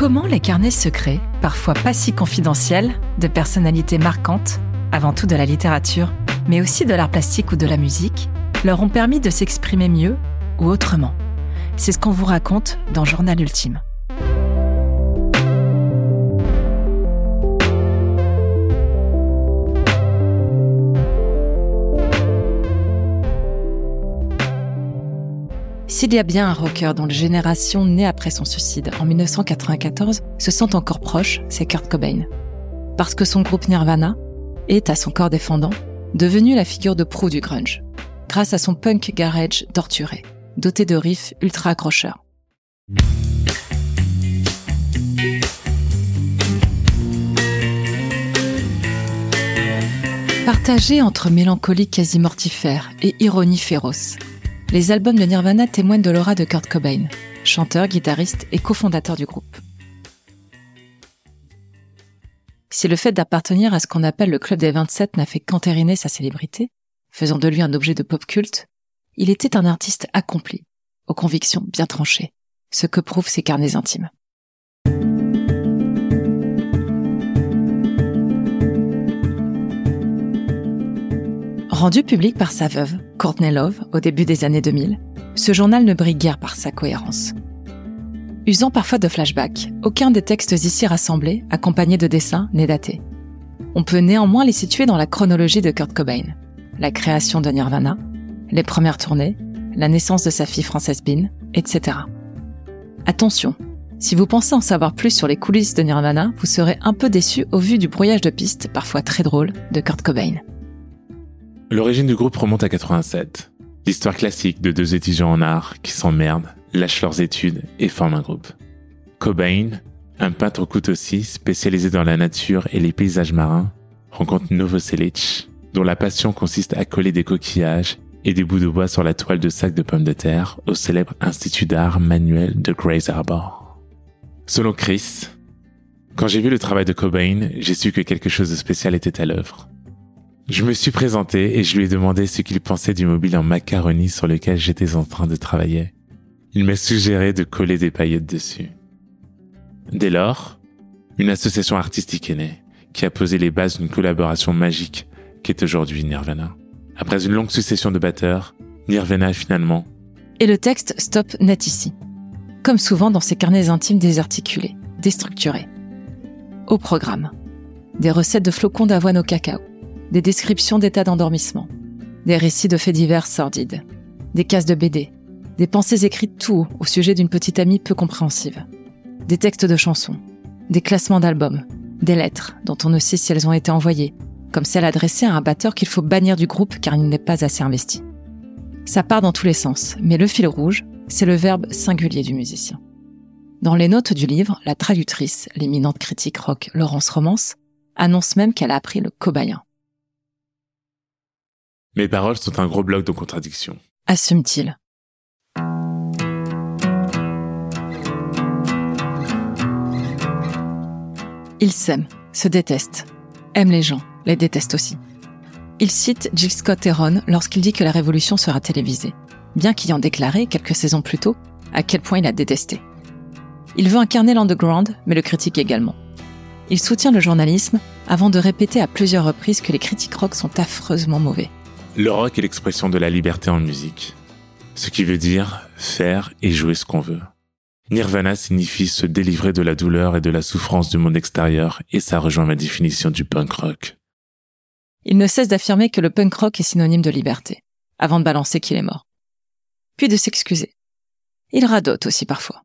Comment les carnets secrets, parfois pas si confidentiels, de personnalités marquantes, avant tout de la littérature, mais aussi de l'art plastique ou de la musique, leur ont permis de s'exprimer mieux ou autrement? C'est ce qu'on vous raconte dans Journal Ultime. S'il y a bien un rocker dont les générations nées après son suicide en 1994 se sentent encore proches, c'est Kurt Cobain. Parce que son groupe Nirvana est, à son corps défendant, devenu la figure de proue du grunge, grâce à son punk garage torturé, doté de riffs ultra accrocheurs. Partagé entre mélancolie quasi mortifère et ironie féroce, les albums de Nirvana témoignent de l'aura de Kurt Cobain, chanteur, guitariste et cofondateur du groupe. Si le fait d'appartenir à ce qu'on appelle le Club des 27 n'a fait qu'entériner sa célébrité, faisant de lui un objet de pop culte, il était un artiste accompli, aux convictions bien tranchées, ce que prouvent ses carnets intimes. Rendu public par sa veuve, Courtney Love, au début des années 2000, ce journal ne brille guère par sa cohérence. Usant parfois de flashbacks, aucun des textes ici rassemblés, accompagnés de dessins, n'est daté. On peut néanmoins les situer dans la chronologie de Kurt Cobain. La création de Nirvana, les premières tournées, la naissance de sa fille Frances Bean, etc. Attention, si vous pensez en savoir plus sur les coulisses de Nirvana, vous serez un peu déçu au vu du brouillage de pistes, parfois très drôle, de Kurt Cobain. L'origine du groupe remonte à 87. L'histoire classique de deux étudiants en art qui s'emmerdent, lâchent leurs études et forment un groupe. Cobain, un peintre aussi spécialisé dans la nature et les paysages marins, rencontre Novoselic, dont la passion consiste à coller des coquillages et des bouts de bois sur la toile de sac de pommes de terre au célèbre Institut d'art manuel de Grays Harbor. Selon Chris, quand j'ai vu le travail de Cobain, j'ai su que quelque chose de spécial était à l'œuvre. Je me suis présenté et je lui ai demandé ce qu'il pensait du mobile en macaroni sur lequel j'étais en train de travailler. Il m'a suggéré de coller des paillettes dessus. Dès lors, une association artistique est née, qui a posé les bases d'une collaboration magique qui est aujourd'hui Nirvana. Après une longue succession de batteurs, Nirvana finalement. Et le texte stop net ici. Comme souvent dans ces carnets intimes désarticulés, déstructurés. Au programme. Des recettes de flocons d'avoine au cacao des descriptions d'états d'endormissement, des récits de faits divers sordides, des cases de BD, des pensées écrites tout haut au sujet d'une petite amie peu compréhensive, des textes de chansons, des classements d'albums, des lettres dont on ne sait si elles ont été envoyées, comme celle adressée à un batteur qu'il faut bannir du groupe car il n'est pas assez investi. Ça part dans tous les sens, mais le fil rouge, c'est le verbe singulier du musicien. Dans les notes du livre, la traductrice, l'éminente critique rock Laurence Romance, annonce même qu'elle a appris le cobayen. Mes paroles sont un gros bloc de contradiction. Assume-t-il. Il s'aime, se déteste, aime les gens, les déteste aussi. Il cite Jill Scott Heron lorsqu'il dit que la révolution sera télévisée, bien qu'ayant déclaré, quelques saisons plus tôt, à quel point il a détesté. Il veut incarner l'underground, mais le critique également. Il soutient le journalisme avant de répéter à plusieurs reprises que les critiques rock sont affreusement mauvais. Le rock est l'expression de la liberté en musique. Ce qui veut dire faire et jouer ce qu'on veut. Nirvana signifie se délivrer de la douleur et de la souffrance du monde extérieur et ça rejoint ma définition du punk rock. Il ne cesse d'affirmer que le punk rock est synonyme de liberté, avant de balancer qu'il est mort. Puis de s'excuser. Il radote aussi parfois.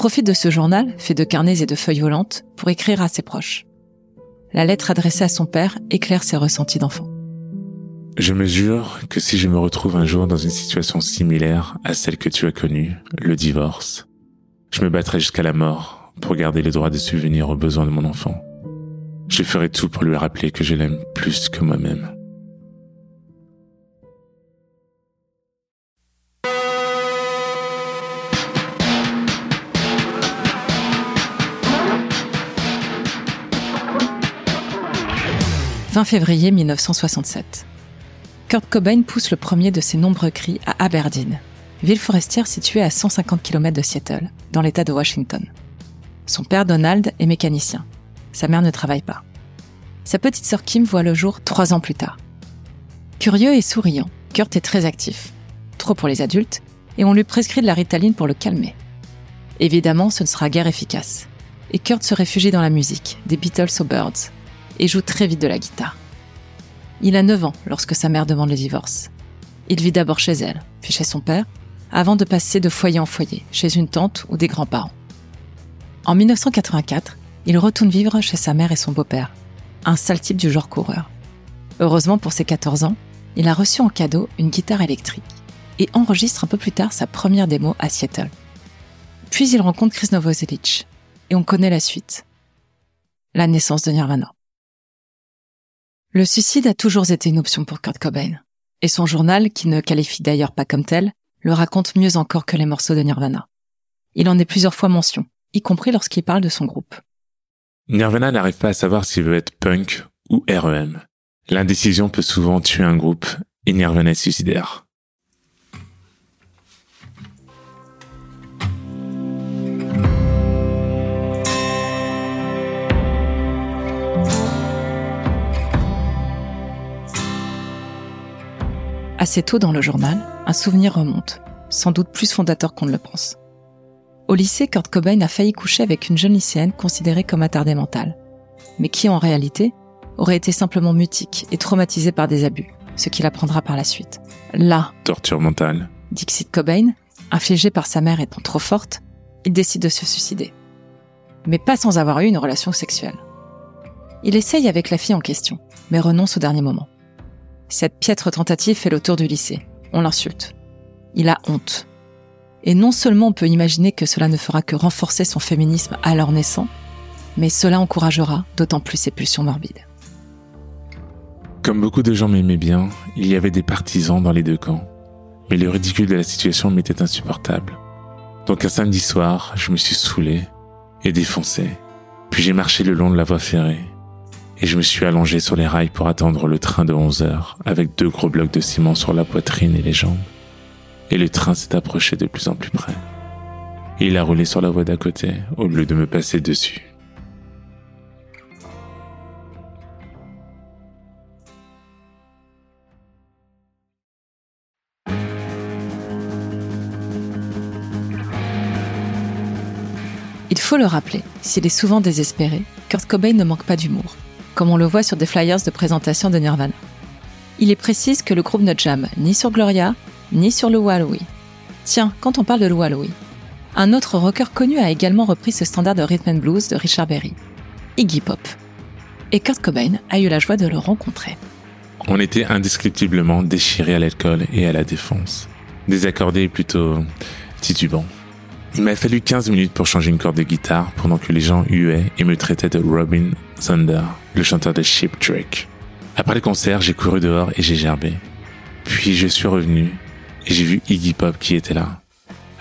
Profite de ce journal, fait de carnets et de feuilles volantes, pour écrire à ses proches. La lettre adressée à son père éclaire ses ressentis d'enfant. Je mesure que si je me retrouve un jour dans une situation similaire à celle que tu as connue, le divorce, je me battrai jusqu'à la mort pour garder le droit de subvenir aux besoins de mon enfant. Je ferai tout pour lui rappeler que je l'aime plus que moi-même. 20 février 1967. Kurt Cobain pousse le premier de ses nombreux cris à Aberdeen, ville forestière située à 150 km de Seattle, dans l'État de Washington. Son père Donald est mécanicien. Sa mère ne travaille pas. Sa petite sœur Kim voit le jour trois ans plus tard. Curieux et souriant, Kurt est très actif. Trop pour les adultes, et on lui prescrit de la ritaline pour le calmer. Évidemment, ce ne sera guère efficace. Et Kurt se réfugie dans la musique, des Beatles aux Birds, et joue très vite de la guitare. Il a 9 ans lorsque sa mère demande le divorce. Il vit d'abord chez elle, puis chez son père, avant de passer de foyer en foyer, chez une tante ou des grands-parents. En 1984, il retourne vivre chez sa mère et son beau-père, un sale type du genre coureur. Heureusement pour ses 14 ans, il a reçu en cadeau une guitare électrique et enregistre un peu plus tard sa première démo à Seattle. Puis il rencontre Chris Novoselic et on connaît la suite. La naissance de Nirvana. Le suicide a toujours été une option pour Kurt Cobain. Et son journal, qui ne qualifie d'ailleurs pas comme tel, le raconte mieux encore que les morceaux de Nirvana. Il en est plusieurs fois mention, y compris lorsqu'il parle de son groupe. Nirvana n'arrive pas à savoir s'il veut être punk ou REM. L'indécision peut souvent tuer un groupe et Nirvana est suicidaire. Assez tôt dans le journal, un souvenir remonte, sans doute plus fondateur qu'on ne le pense. Au lycée, Kurt Cobain a failli coucher avec une jeune lycéenne considérée comme attardée mentale, mais qui en réalité aurait été simplement mutique et traumatisée par des abus, ce qu'il apprendra par la suite. Là, torture mentale. Dixit Cobain, infligée par sa mère étant trop forte, il décide de se suicider. Mais pas sans avoir eu une relation sexuelle. Il essaye avec la fille en question, mais renonce au dernier moment. Cette piètre tentative fait le tour du lycée. On l'insulte. Il a honte. Et non seulement on peut imaginer que cela ne fera que renforcer son féminisme alors naissant, mais cela encouragera d'autant plus ses pulsions morbides. Comme beaucoup de gens m'aimaient bien, il y avait des partisans dans les deux camps. Mais le ridicule de la situation m'était insupportable. Donc un samedi soir, je me suis saoulé et défoncé. Puis j'ai marché le long de la voie ferrée et je me suis allongé sur les rails pour attendre le train de 11 heures avec deux gros blocs de ciment sur la poitrine et les jambes. Et le train s'est approché de plus en plus près. Il a roulé sur la voie d'à côté au lieu de me passer dessus. Il faut le rappeler, s'il est souvent désespéré, Kurt Cobain ne manque pas d'humour comme on le voit sur des flyers de présentation de Nirvana. Il est précise que le groupe ne jamme ni sur Gloria, ni sur le Wallowy. Tiens, quand on parle de Wallowy, un autre rocker connu a également repris ce standard de rhythm and blues de Richard Berry, Iggy Pop. Et Kurt Cobain a eu la joie de le rencontrer. On était indescriptiblement déchirés à l'alcool et à la défense. Désaccordés et plutôt titubants. Il m'a fallu 15 minutes pour changer une corde de guitare pendant que les gens huaient et me traitaient de Robin Thunder, le chanteur de Ship Trick. Après le concert, j'ai couru dehors et j'ai gerbé. Puis je suis revenu et j'ai vu Iggy Pop qui était là.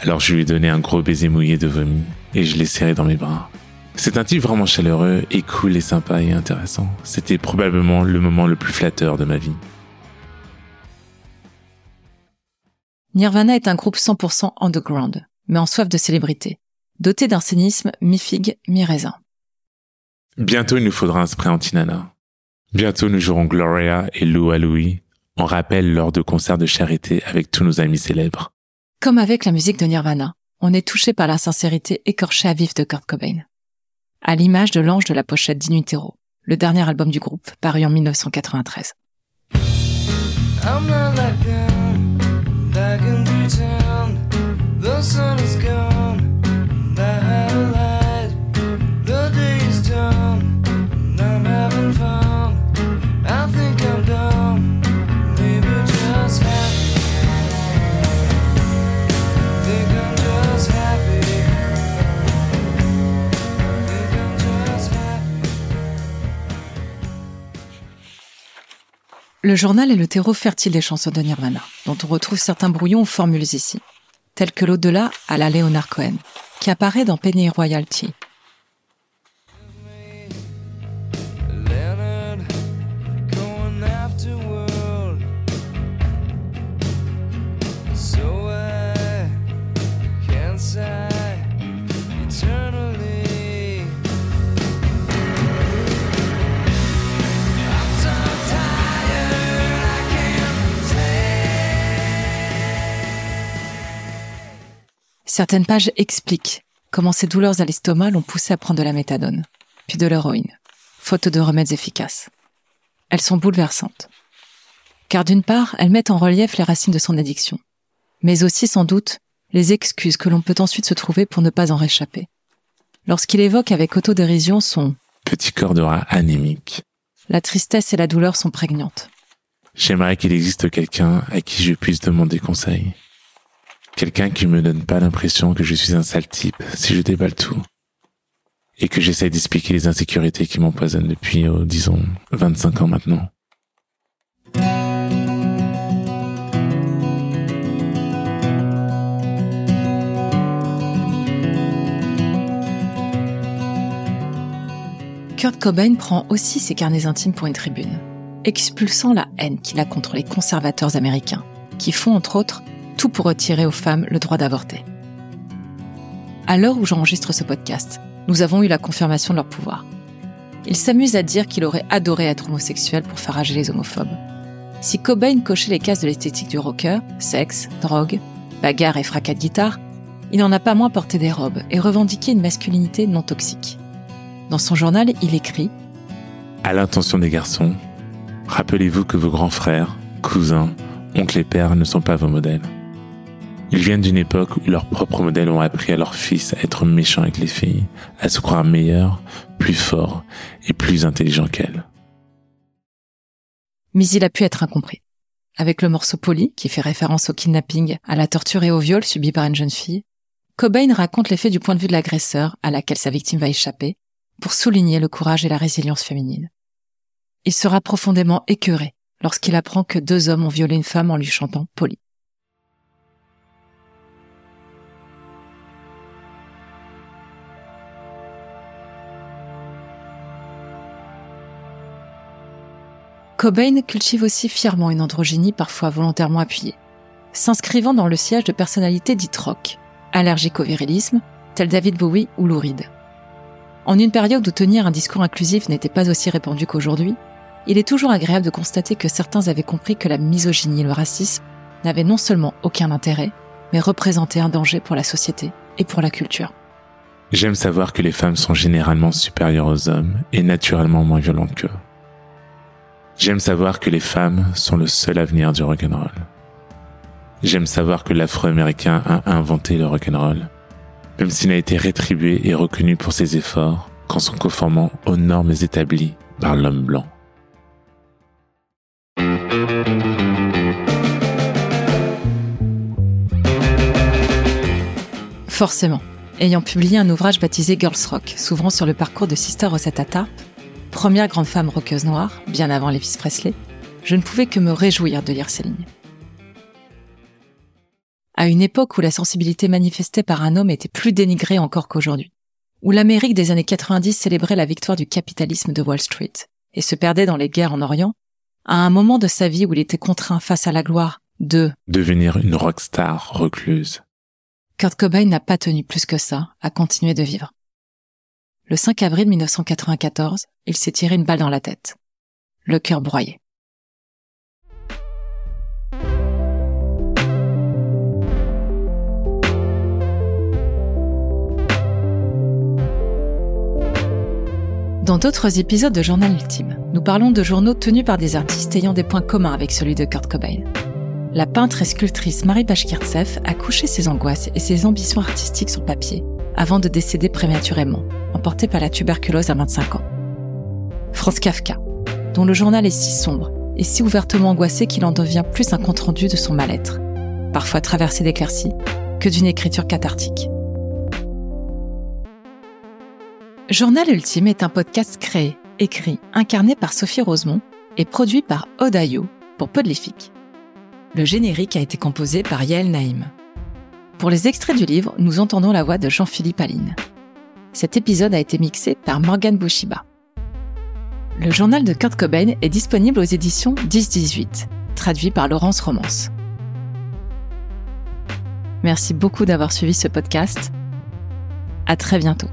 Alors je lui ai donné un gros baiser mouillé de vomi et je l'ai serré dans mes bras. C'est un type vraiment chaleureux et cool et sympa et intéressant. C'était probablement le moment le plus flatteur de ma vie. Nirvana est un groupe 100% underground mais en soif de célébrité, doté d'un cynisme mi-figue, mi-raisin. Bientôt il nous faudra un spray anti-nana. Bientôt nous jouerons Gloria et Lou à Louis, en rappel lors de concerts de charité avec tous nos amis célèbres. Comme avec la musique de Nirvana, on est touché par la sincérité écorchée à vif de Kurt Cobain. À l'image de l'ange de la pochette d'Inutero, le dernier album du groupe, paru en 1993. Le journal est le terreau fertile des chansons de Nirvana, dont on retrouve certains brouillons ou formules ici tel que l'au-delà à la Leonard Cohen, qui apparaît dans Penny Royalty. Certaines pages expliquent comment ces douleurs à l'estomac l'ont poussé à prendre de la méthadone, puis de l'héroïne, faute de remèdes efficaces. Elles sont bouleversantes. Car d'une part, elles mettent en relief les racines de son addiction, mais aussi sans doute les excuses que l'on peut ensuite se trouver pour ne pas en réchapper. Lorsqu'il évoque avec autodérision son petit corps de rat anémique, la tristesse et la douleur sont prégnantes. J'aimerais qu'il existe quelqu'un à qui je puisse demander conseil. Quelqu'un qui me donne pas l'impression que je suis un sale type si je déballe tout. Et que j'essaie d'expliquer les insécurités qui m'empoisonnent depuis, oh, disons, 25 ans maintenant. Kurt Cobain prend aussi ses carnets intimes pour une tribune, expulsant la haine qu'il a contre les conservateurs américains, qui font entre autres tout pour retirer aux femmes le droit d'avorter. À l'heure où j'enregistre ce podcast, nous avons eu la confirmation de leur pouvoir. Il s'amuse à dire qu'il aurait adoré être homosexuel pour faire rager les homophobes. Si Cobain cochait les cases de l'esthétique du rocker, sexe, drogue, bagarre et fracas de guitare, il n'en a pas moins porté des robes et revendiqué une masculinité non toxique. Dans son journal, il écrit À l'intention des garçons, rappelez-vous que vos grands frères, cousins, oncles et pères ne sont pas vos modèles. Ils viennent d'une époque où leurs propres modèles ont appris à leurs fils à être méchants avec les filles, à se croire meilleurs, plus forts et plus intelligents qu'elles. Mais il a pu être incompris. Avec le morceau Poli, qui fait référence au kidnapping, à la torture et au viol subi par une jeune fille, Cobain raconte l'effet du point de vue de l'agresseur à laquelle sa victime va échapper, pour souligner le courage et la résilience féminine. Il sera profondément écœuré lorsqu'il apprend que deux hommes ont violé une femme en lui chantant Polly. Cobain cultive aussi fièrement une androgynie parfois volontairement appuyée, s'inscrivant dans le siège de personnalités dites rock, allergiques au virilisme, tels David Bowie ou Lou Reed. En une période où tenir un discours inclusif n'était pas aussi répandu qu'aujourd'hui, il est toujours agréable de constater que certains avaient compris que la misogynie et le racisme n'avaient non seulement aucun intérêt, mais représentaient un danger pour la société et pour la culture. J'aime savoir que les femmes sont généralement supérieures aux hommes et naturellement moins violentes qu'eux. J'aime savoir que les femmes sont le seul avenir du rock'n'roll. J'aime savoir que l'afro-américain a inventé le rock'n'roll même s'il a été rétribué et reconnu pour ses efforts qu'en se conformant aux normes établies par l'homme blanc. Forcément, ayant publié un ouvrage baptisé Girls Rock, s'ouvrant sur le parcours de Sister Rosetta Tarp, première grande femme rockeuse noire, bien avant Elvis Presley, je ne pouvais que me réjouir de lire ces lignes à une époque où la sensibilité manifestée par un homme était plus dénigrée encore qu'aujourd'hui, où l'Amérique des années 90 célébrait la victoire du capitalisme de Wall Street et se perdait dans les guerres en Orient, à un moment de sa vie où il était contraint face à la gloire de devenir une rockstar recluse. Kurt Cobain n'a pas tenu plus que ça à continuer de vivre. Le 5 avril 1994, il s'est tiré une balle dans la tête, le cœur broyé. Dans d'autres épisodes de Journal Ultime, nous parlons de journaux tenus par des artistes ayant des points communs avec celui de Kurt Cobain. La peintre et sculptrice Marie Bashkirtsev a couché ses angoisses et ses ambitions artistiques sur papier avant de décéder prématurément, emportée par la tuberculose à 25 ans. Franz Kafka, dont le journal est si sombre et si ouvertement angoissé qu'il en devient plus un compte-rendu de son mal-être, parfois traversé d'éclaircies, que d'une écriture cathartique. Journal Ultime est un podcast créé, écrit, incarné par Sophie Rosemont et produit par Odayo pour Podlific. Le générique a été composé par Yael Naïm. Pour les extraits du livre, nous entendons la voix de Jean-Philippe Aline. Cet épisode a été mixé par Morgan Bouchiba. Le journal de Kurt Cobain est disponible aux éditions 10-18, traduit par Laurence Romance. Merci beaucoup d'avoir suivi ce podcast. À très bientôt.